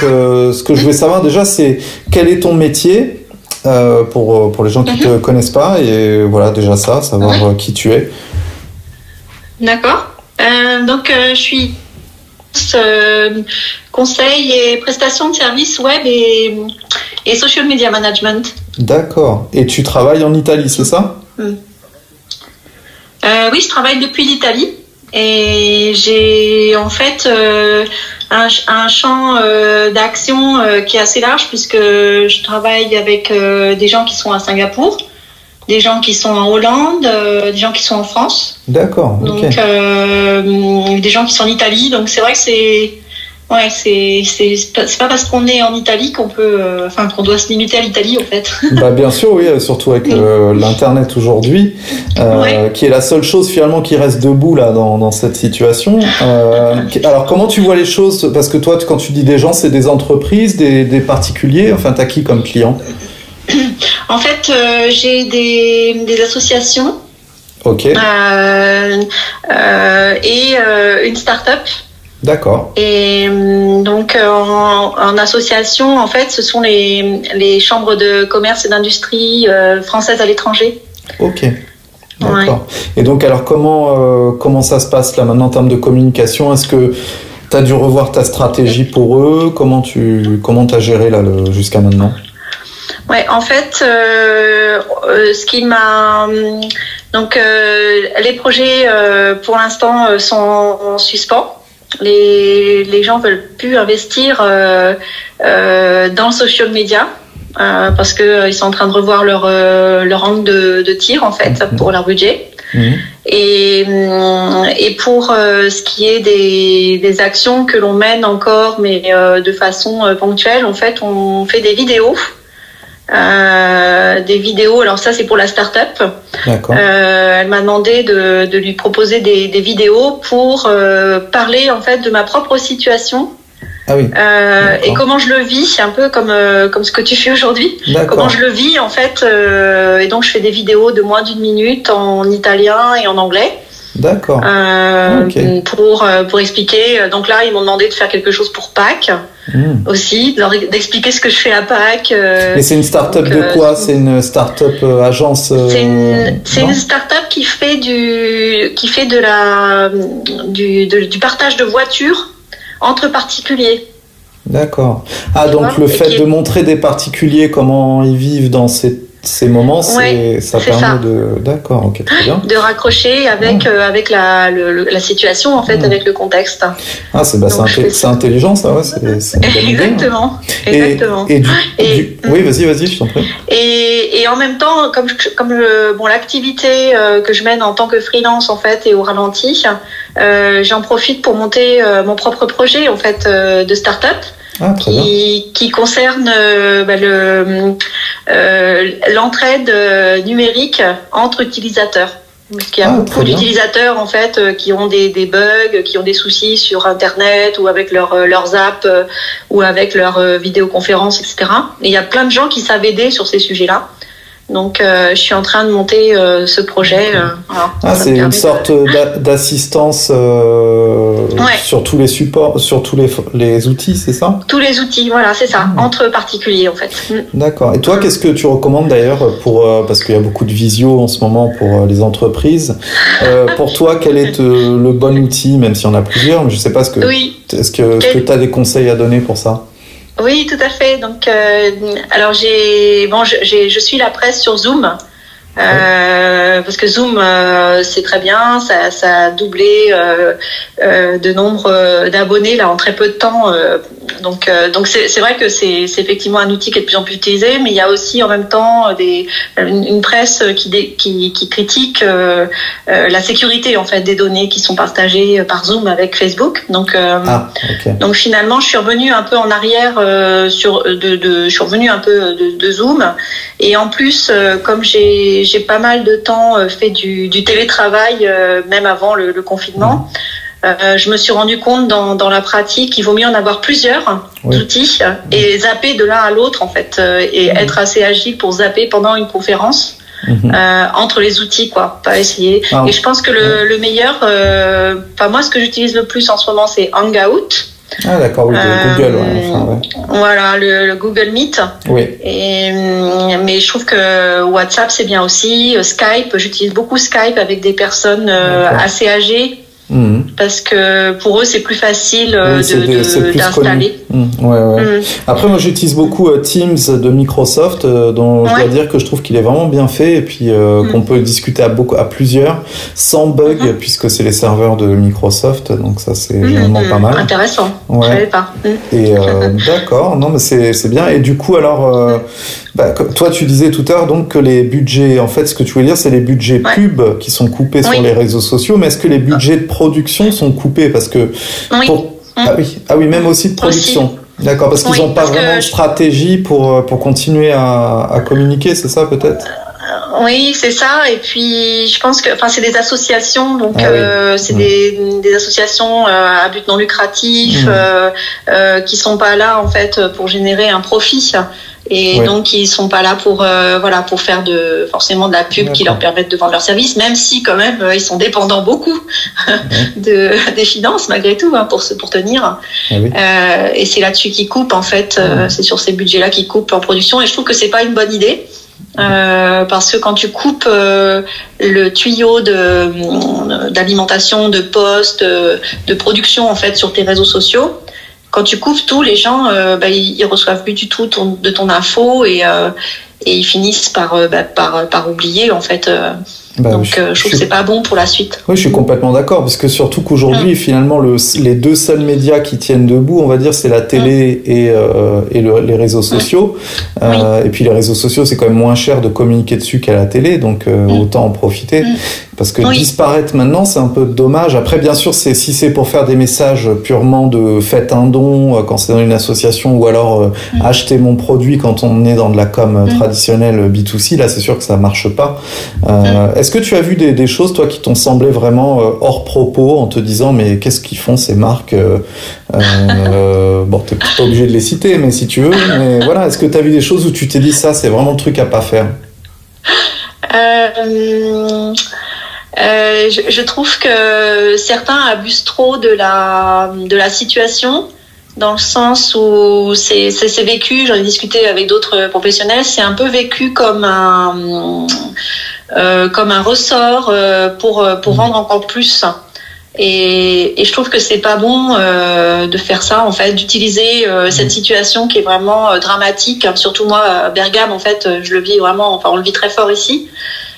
ce que je voulais savoir déjà, c'est quel est ton métier pour, pour les gens qui ne te mhm. connaissent pas. Et voilà, déjà ça, savoir qui tu es. D'accord. donc, je suis conseil et prestation de services web et, et social media management. D'accord. Et tu travailles en Italie, c'est ça? Euh, Oui, je travaille depuis l'Italie. Et j'ai en fait euh, un, champ euh, d'action qui est assez large puisque je travaille avec des gens qui sont à Singapour, des gens qui sont en Hollande, des gens qui sont en France. D'accord. Donc des gens qui sont en Italie. Donc c'est vrai que c'est Ouais, c'est c'est pas parce qu'on est en Italie qu'on peut, euh, enfin qu'on doit se limiter à l'Italie en fait. bah bien sûr, oui, surtout avec euh, l'internet aujourd'hui, euh, qui est la seule chose finalement qui reste debout là dans, dans cette situation. alors comment tu vois les choses? Parce que toi, quand tu dis des gens, c'est des entreprises, des, des particuliers? Enfin, t'as qui comme client? En fait, j'ai des, des associations. Ok. et une start-up D'accord. Et hum, donc euh, en, association, en fait, ce sont les, les chambres de commerce et d'industrie euh, françaises à l'étranger. Ok. D'accord. Et donc alors comment euh, comment ça se passe là maintenant en termes de communication? Est-ce que tu as dû revoir ta stratégie pour eux? Comment tu comment as géré là jusqu'à maintenant? Ouais, en fait, ce qui m'a hum, donc les projets pour l'instant sont en suspens les, les gens veulent plus investir euh, euh, dans le social media euh, parce que ils sont en train de revoir leur leur angle de, de tir en fait mhm. pour leur budget. Mhm. Et, et pour ce qui est des, des actions que l'on mène encore, mais de façon ponctuelle, en fait, on fait des vidéos euh, des vidéos. Alors ça, c'est pour la start-up. Euh, elle m'a demandé de, de, lui proposer des, des vidéos pour euh, parler en fait de ma propre situation. Ah oui. Et comment je le vis, un peu comme comme ce que tu fais aujourd'hui. Comment je le vis en fait. et donc je fais des vidéos de moins d'une minute en italien et en anglais. D'accord. Euh, pour, euh, pour expliquer. Donc là, ils m'ont demandé de faire quelque chose pour Pâques hmm. aussi, d'expliquer ce que je fais à Pâques. Euh, Et c'est une start-up de quoi C'est une start-up agence C'est une, une start-up qui fait du, qui fait de la, du, du partage de voitures entre particuliers. D'accord. Ah, donc le fait de montrer des particuliers comment ils vivent dans ces ces moments, ça permet de. D'accord, ok, très bien. De raccrocher avec, ah. euh, avec la, la situation, en fait, ah. avec le contexte. Ah, c'est bah, intelligent, ça, ouais. Exactement. Exactement. Et, Oui, vas-y, vas-y, je t'en prie. Et, et, en même temps, comme, comme bon, l'activité euh, que je mène en tant que freelance, en fait, et au ralenti, euh, j'en profite pour monter mon propre projet, en fait, de start-up. Ah, qui, qui, concerne euh, bah, le, euh, l'entraide euh, numérique entre utilisateurs. Parce qu'il y a ah, beaucoup d'utilisateurs en fait qui ont des, des, bugs, qui ont des soucis sur Internet ou avec leur, leurs apps ou avec leurs vidéoconférences, etc. Et il y a plein de gens qui savent aider sur ces sujets-là. Donc, euh, je suis en train de monter euh, ce projet. Euh, ah, c'est une sorte d'assistance sur tous les supports, sur tous les, les outils, c'est ça? Tous les outils, voilà, c'est ça, ah. entre particuliers en fait. Mm. D'accord. Et toi, qu'est-ce que tu recommandes d'ailleurs pour parce qu'il y a beaucoup de visio en ce moment pour les entreprises. pour toi, quel est le bon outil, même s'il y en a plusieurs, mais je sais pas ce que. Oui. Est-ce que tu as des conseils à donner pour ça? Oui, tout à fait. Donc, euh, alors j'ai, bon, je, je suis la presse sur Zoom. Euh, parce que Zoom, euh, c'est très bien, ça, a doublé de nombre d'abonnés là en très peu de temps. Donc, donc c'est vrai que c'est effectivement un outil qui est de plus en plus utilisé, mais il y a aussi en même temps des, une, presse qui, qui, qui critique la sécurité en fait des données qui sont partagées par Zoom avec Facebook. Donc, ah, donc finalement, je suis revenue un peu en arrière sur de, de, je suis revenue un peu de, de Zoom, et en plus, comme j'ai j'ai pas mal de temps euh, fait du, télétravail, euh, même avant le, confinement. Euh, je me suis rendu compte dans, dans, la pratique qu'il vaut mieux en avoir plusieurs outils et zapper de l'un à l'autre en fait et être assez agile pour zapper pendant une conférence. Mhm. entre les outils quoi pas essayer ah. et je pense que le, le meilleur enfin moi ce que j'utilise le plus en ce moment c'est Hangout Ah d'accord, oui, Google. Ouais, Voilà, le, Google Meet. Oui. Et, mais je trouve que WhatsApp c'est bien aussi. Skype, j'utilise beaucoup Skype avec des personnes assez âgées Mhm. Parce que pour eux, c'est plus facile euh, d'installer. Mhm. Ouais, ouais. Mhm. Après, moi, j'utilise beaucoup euh, Teams de Microsoft, euh, dont je dois dire que je trouve qu'il est vraiment bien fait et puis qu'on peut discuter à, beaucoup, à plusieurs sans bug, puisque c'est les serveurs de Microsoft. Donc, ça, c'est vraiment pas mal. Intéressant. Ouais. Je savais pas. Et d'accord, non, mais c'est bien. Et du coup, alors. Bah, toi, tu disais tout à l'heure donc que les budgets, en fait, ce que tu voulais dire, c'est les budgets pubs qui sont coupés sur les réseaux sociaux, mais est-ce que les budgets de production sont coupés? Parce que. Oui. Ah, oui. ah oui, même aussi de production. D'accord, parce qu'ils n'ont pas vraiment de stratégie pour, euh, pour continuer à, à communiquer, c'est ça peut-être? Oui, c'est ça. Et puis, je pense que, enfin, c'est des associations, donc ah euh, c'est mmh. des, des, associations euh, à but non lucratif mmh. euh, euh, qui sont pas là en fait pour générer un profit. Et donc ils sont pas là pour euh, voilà pour faire de forcément de la pub qui leur permette de vendre leurs services même si quand même euh, ils sont dépendants beaucoup de des finances malgré tout hein, pour se pour tenir. Ah euh, et c'est là-dessus qu'ils coupent en fait euh, c'est sur ces budgets là qu'ils coupent en production. Et je trouve que c'est pas une bonne idée parce que quand tu coupes le tuyau de d'alimentation de poste de production en fait sur tes réseaux sociaux quand tu couvres tout, les gens, euh, bah, ils, reçoivent plus du tout de ton info et, euh, et ils finissent par, euh, bah, par, par oublier en fait bah, Donc, je, trouve que c'est pas bon pour la suite. Oui, je suis complètement d'accord, parce que surtout qu'aujourd'hui, mm. finalement, le, les deux seuls médias qui tiennent debout, on va dire, c'est la télé mm. et, euh, et les réseaux sociaux. Euh, et puis les réseaux sociaux, c'est quand même moins cher de communiquer dessus qu'à la télé, donc euh, mm. autant en profiter. Parce que disparaître maintenant, c'est un peu dommage. Après, bien sûr, c'est si c'est pour faire des messages purement de faites un don quand c'est dans une association, ou alors acheter mon produit quand on est dans de la com traditionnelle B2C, là, c'est sûr que ça marche pas. Est-ce que tu as vu des, choses, toi, qui t'ont semblé vraiment euh, hors propos en te disant, mais qu'est-ce qu'ils font ces marques euh, euh, Bon, t'es pas obligé de les citer, mais si tu veux. Mais voilà, est-ce que tu as vu des choses où tu t'es dit, ça, c'est vraiment le truc à pas faire? Je, trouve que certains abusent trop de la, de la situation dans le sens où c'est vécu, j'en ai discuté avec d'autres professionnels, c'est un peu vécu comme un, euh, comme un ressort euh, pour euh, pour mmh. vendre encore plus. Et, et, je trouve que c'est pas bon euh, de faire ça en fait, d'utiliser euh, cette mmh. situation qui est vraiment dramatique. Surtout moi, à Bergame en fait, je le vis vraiment. Enfin, on le vit très fort ici.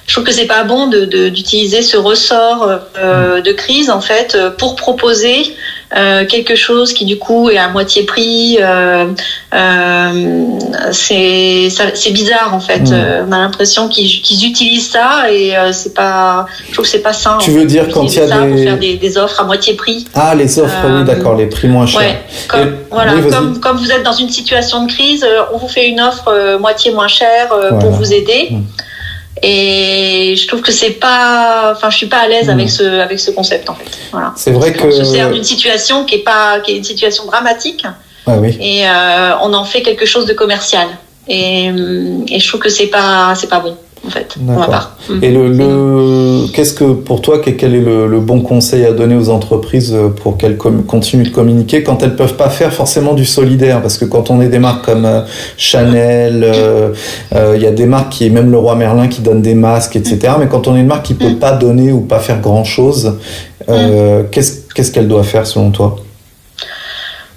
Je trouve que c'est pas bon de d'utiliser ce ressort mmh. de crise en fait pour proposer euh, quelque chose qui du coup est à moitié prix. Euh, euh, c'est bizarre en fait. Mm. on a l'impression qu'ils utilisent ça et c'est pas. Je trouve que c'est pas sain. Tu veux dire quand il y a des... Pour faire des, des, offres à moitié prix. Ah les offres, oui d'accord, les prix moins chers. Ouais, comme, voilà, comme, comme, vous êtes dans une situation de crise, on vous fait une offre moitié moins chère pour vous aider. Mm. Et je trouve que c'est pas, enfin, je suis pas à l'aise avec hmm. ce avec ce concept en fait. Voilà. C'est vrai que. On se sert d'une situation qui est pas, qui est une situation dramatique. Ah oui. Et euh, on en fait quelque chose de commercial. Et, et je trouve que c'est pas, c'est pas bon en fait. Et le, le qu'est-ce que pour toi, quel est le, bon conseil à donner aux entreprises pour qu'elles continuent de communiquer quand elles peuvent pas faire forcément du solidaire? Parce que quand on est des marques comme euh, Chanel, euh, euh, il y a des marques qui, même le roi Merlin, qui donne des masques, etc. Mais quand on est une marque qui peut pas donner ou pas faire grand chose, qu'est-ce qu'elle doit faire selon toi?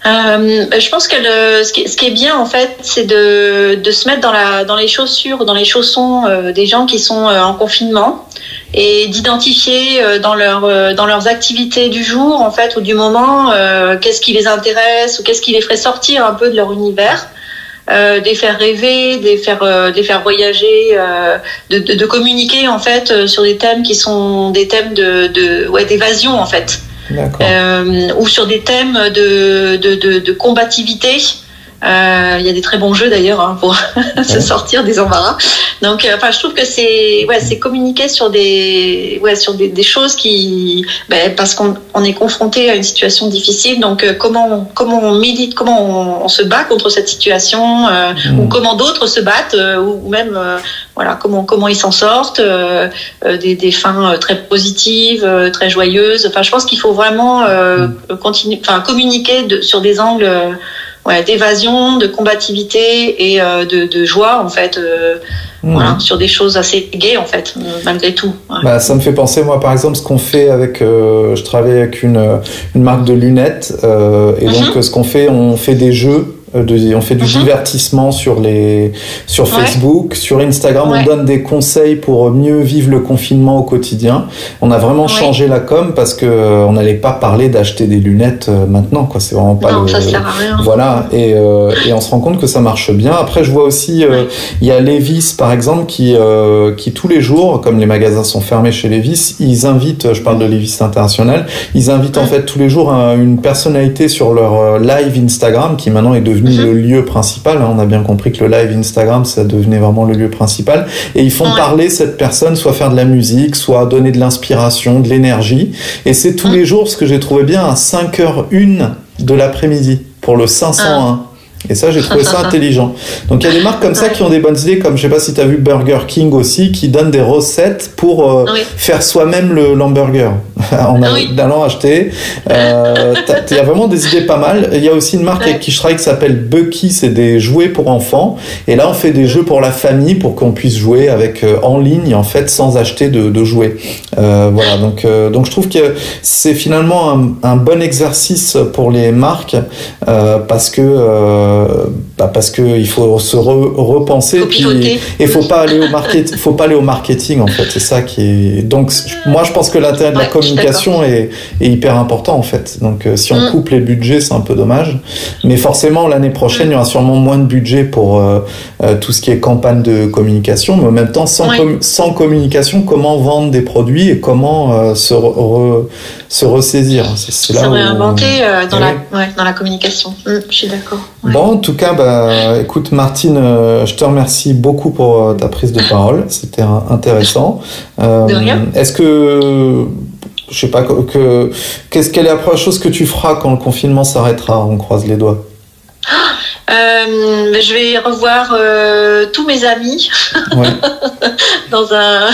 Euh, je pense que le, ce, qui, ce, qui, est bien en fait, c'est de, de, se mettre dans, la, dans les chaussures, dans les chaussons euh, des gens qui sont euh, en confinement et d'identifier euh, dans, leur, dans leurs activités du jour en fait ou du moment qu'est-ce qui les intéresse ou qu'est-ce qui les ferait sortir un peu de leur univers. Euh, les faire rêver, les faire, euh, les faire voyager, de, de, de, communiquer en fait sur des thèmes qui sont des thèmes de, de ouais, d'évasion en fait euh, ou sur des thèmes de, de, de, de combativité. Euh, il y a des très bons jeux d'ailleurs hein, pour se sortir des embarras. Donc, enfin, je trouve que c'est ouais, c'est communiquer sur des ouais sur des, des choses qui ben, parce qu'on on est confronté à une situation difficile. Donc, comment comment on milite, comment on, se bat contre cette situation, mmh. ou comment d'autres se battent, ou, même voilà comment comment ils s'en sortent, des, des fins très positives, très joyeuses. Enfin, je pense qu'il faut vraiment continuer, enfin communiquer de, sur des angles ouais, d'évasion, de combativité et euh, de, de, joie en fait. Euh, mmh. Voilà, sur des choses assez gaies en fait, malgré tout. Ouais. Bah, ça me fait penser moi par exemple ce qu'on fait avec, euh, je travaille avec une, une marque de lunettes et donc mmh. ce qu'on fait, on fait des jeux euh, on fait du mhm. divertissement sur les sur Facebook, sur Instagram, on donne des conseils pour mieux vivre le confinement au quotidien. On a vraiment changé la com parce que euh, on n'allait pas parler d'acheter des lunettes euh, maintenant quoi. C'est vraiment pas non, ça sert à rien. Voilà et, et on se rend compte que ça marche bien. Après je vois aussi il y a Levis par exemple qui qui tous les jours comme les magasins sont fermés chez Levis, ils invitent, je parle de Levis international, ils invitent en fait tous les jours une personnalité sur leur live Instagram qui maintenant est devenu Mhm. le lieu principal. Hein. On a bien compris que le live Instagram, ça devenait vraiment le lieu principal. Et ils font parler cette personne, soit faire de la musique, soit donner de l'inspiration, de l'énergie. Et c'est tous mhm. les jours ce que j'ai trouvé bien à 5h01 de l'après-midi pour le 501. Et ça, j'ai trouvé ça intelligent. Donc il y a des marques comme ça qui ont des bonnes idées, comme je sais pas si tu as vu Burger King aussi, qui donne des recettes pour euh, faire soi-même le l'hamburger en allant acheter. Euh, il y a vraiment des idées pas mal. Il y a aussi une marque avec qui je travaille qui s'appelle Bucky, c'est des jouets pour enfants. Et là, on fait des jeux pour la famille pour qu'on puisse jouer avec euh, en ligne en fait sans acheter de, de jouets. voilà. Donc donc je trouve que c'est finalement un, un, bon exercice pour les marques parce que euh, bah parce que il faut se repenser faut puis et faut pas aller au marketing faut pas aller au marketing en fait. C'est ça qui est donc moi je pense que l'intérêt de la communication est, est, hyper important en fait. Donc euh, si on mm. coupe les budgets c'est un peu dommage. Mais forcément l'année prochaine il y aura sûrement moins de budget pour euh, tout ce qui est campagne de communication. Mais en même temps sans, sans communication comment vendre des produits et comment se, se ressaisir? C'est là se réinventer dans, la, ouais, dans la communication. Mm, je suis d'accord Bon, en tout cas, bah, écoute, Martine, euh, je te remercie beaucoup pour euh, ta prise de parole. C'était intéressant. Euh, de rien. Est-ce que, je sais pas, que, qu'est-ce quelle est la première chose que tu feras quand le confinement s'arrêtera? On croise les doigts. Euh, je vais revoir euh, tous mes amis ouais. dans un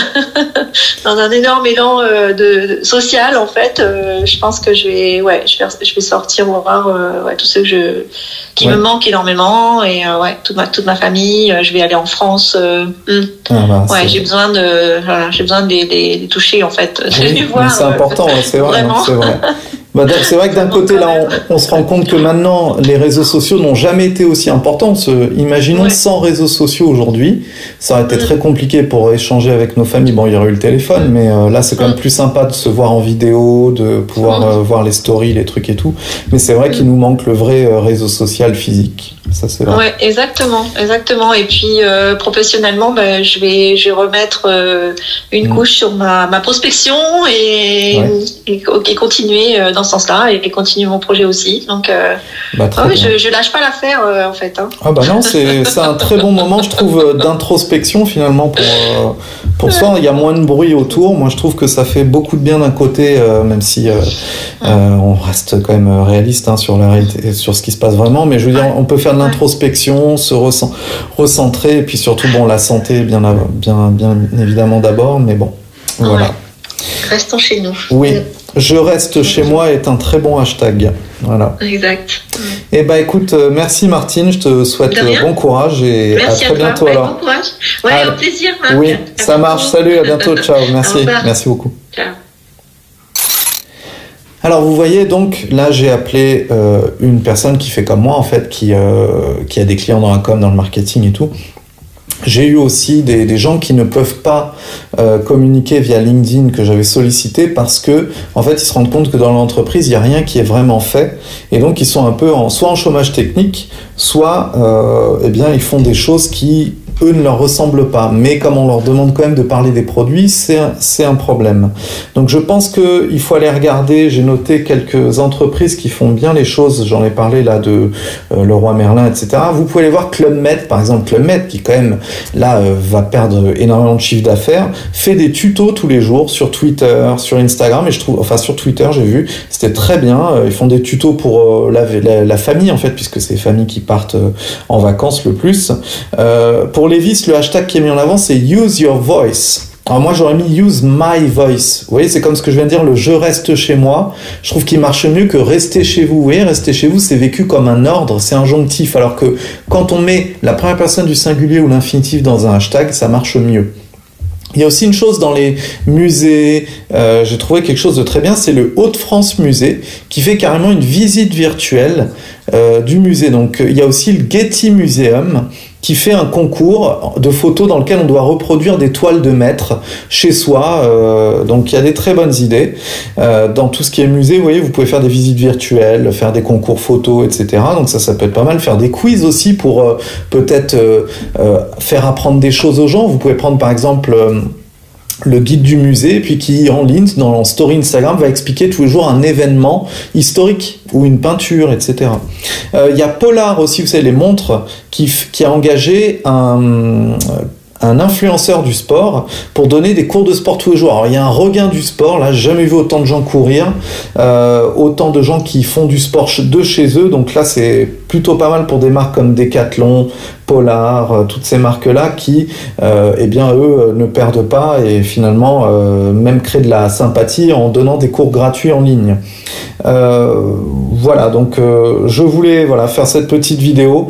dans un énorme élan euh, de, social en fait. Euh, je pense que je vais ouais je vais je vais sortir voir ouais, tous ceux que je qui ouais. me manquent énormément et ouais toute ma toute ma famille. je vais aller en France. Hmm. Ah bah, ouais j'ai besoin de voilà, j'ai besoin de les, les, toucher en fait. Oui, c'est important c'est vrai c'est vrai. Bah, c'est vrai que d'un côté, là, on, on, se rend compte que maintenant, les réseaux sociaux n'ont jamais été aussi importants. imaginons sans réseaux sociaux aujourd'hui, ça aurait été très compliqué pour échanger avec nos familles. Bon, il y aurait eu le téléphone, mais euh, là, c'est quand même plus sympa de se voir en vidéo, de pouvoir euh, voir les stories, les trucs et tout. Mais c'est vrai qu'il nous manque le vrai euh, réseau social physique. Ça, c'est vrai. Ouais, exactement, exactement. Et puis, professionnellement, bah, je vais, je vais remettre une mm. couche sur ma, ma prospection et, et, et continuer dans ce sens-là et, continuer mon projet aussi. Donc, euh, bah, ah je, je, lâche pas l'affaire euh, en fait. Hein. Ah bah non, c'est un très bon moment, je trouve, euh, d'introspection finalement pour, pour soi. Il y a moins de bruit autour. Moi, je trouve que ça fait beaucoup de bien d'un côté, même si on reste quand même réaliste hein, sur la réalité, sur ce qui se passe vraiment. Mais je veux dire, on peut faire de l'introspection, se recentrer, et puis surtout, bon, la santé, bien, bien, bien évidemment d'abord, mais bon, voilà. Restons chez nous. Oui. Je reste chez moi est un très bon hashtag. Voilà. Exact. Et eh ben écoute, euh, merci Martine, je te souhaite euh, bon courage et à très bientôt alors. Bon courage. Ouais, au plaisir. Marc. Oui, ça marche. Salut, à bientôt. Ciao. Merci. Merci beaucoup. Ciao. Alors vous voyez donc là j'ai appelé euh, une personne qui fait comme moi en fait qui euh, qui a des clients dans la com, dans le marketing et tout j'ai eu aussi des, gens qui ne peuvent pas euh, communiquer via LinkedIn que j'avais sollicité parce que en fait ils se rendent compte que dans l'entreprise il n'y a rien qui est vraiment fait. Et donc ils sont un peu en, soit en chômage technique soit euh, eh bien ils font des choses qui ne leur ressemblent pas. Mais comme on leur demande quand même de parler des produits, c'est un, un problème. Donc je pense qu'il faut aller regarder, j'ai noté quelques entreprises qui font bien les choses, j'en ai parlé là de euh, Leroy Merlin, etc. Vous pouvez aller voir Club Med, par exemple Club Med, qui quand même là euh, va perdre énormément de chiffre d'affaires, fait des tutos tous les jours sur Twitter, sur Instagram, et je trouve, enfin sur Twitter j'ai vu, c'était très bien, euh, ils font des tutos pour la, la, famille en fait, puisque c'est les familles qui partent en vacances le plus. pour Levis, le hashtag qui est mis en avant, c'est Use Your Voice. Alors moi j'aurais mis use my voice. Vous voyez, c'est comme ce que je viens de dire, le je reste chez moi. Je trouve qu'il marche mieux que rester chez vous. Vous voyez, rester chez vous, c'est vécu comme un ordre, c'est injonctif. Alors que quand on met la première personne du singulier ou l'infinitif dans un hashtag, ça marche mieux. Il y a aussi une chose dans les musées, euh, j'ai trouvé quelque chose de très bien, c'est le Hauts-de-France Musée qui fait carrément une visite virtuelle euh, du musée. Donc il y a aussi le Getty Museum qui fait un concours de photos dans lequel on doit reproduire des toiles de maître chez soi. Euh, donc il y a des très bonnes idées. Euh, dans tout ce qui est musée, vous voyez, vous pouvez faire des visites virtuelles, faire des concours photos, etc. Donc ça, ça peut être pas mal. Faire des quiz aussi pour euh, peut-être faire apprendre des choses aux gens. Vous pouvez prendre par exemple le guide du musée, puis qui en ligne, dans story Instagram, va expliquer tous les jours un événement historique ou une peinture, etc. Euh, il y a Polar aussi, vous savez, les montres, qui, qui a engagé un un influenceur du sport pour donner des cours de sport tous les jours. Alors il y a un regain du sport, là jamais vu autant de gens courir, euh, autant de gens qui font du sport de chez eux, donc là c'est plutôt pas mal pour des marques comme Decathlon, Polar, euh, toutes ces marques-là qui, euh, eh bien, eux ne perdent pas et finalement même créent de la sympathie en donnant des cours gratuits en ligne. voilà, donc je voulais faire cette petite vidéo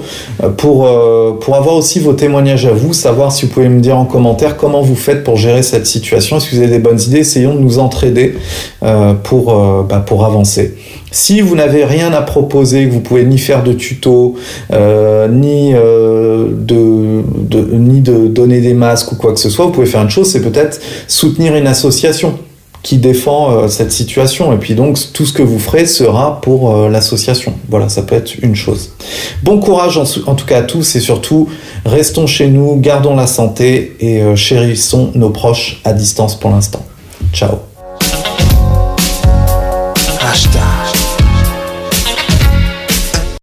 pour avoir aussi vos témoignages à vous, savoir si vous pouvez me dire en commentaire comment vous faites pour gérer cette situation. Est-ce que vous avez des bonnes idées Essayons de nous entraider euh, euh, bah, pour avancer. Si vous n'avez rien à proposer, que vous pouvez ni faire de tuto, euh, ni, de, ni de donner des masques ou quoi que ce soit, vous pouvez faire une chose, c'est peut-être soutenir une association qui défend euh, cette situation. Et puis donc, tout ce que vous ferez sera pour euh, l'association. Voilà, ça peut être une chose. Bon courage en, tout cas à tous et surtout, restons chez nous, gardons la santé et euh, chérissons nos proches à distance pour l'instant. Ciao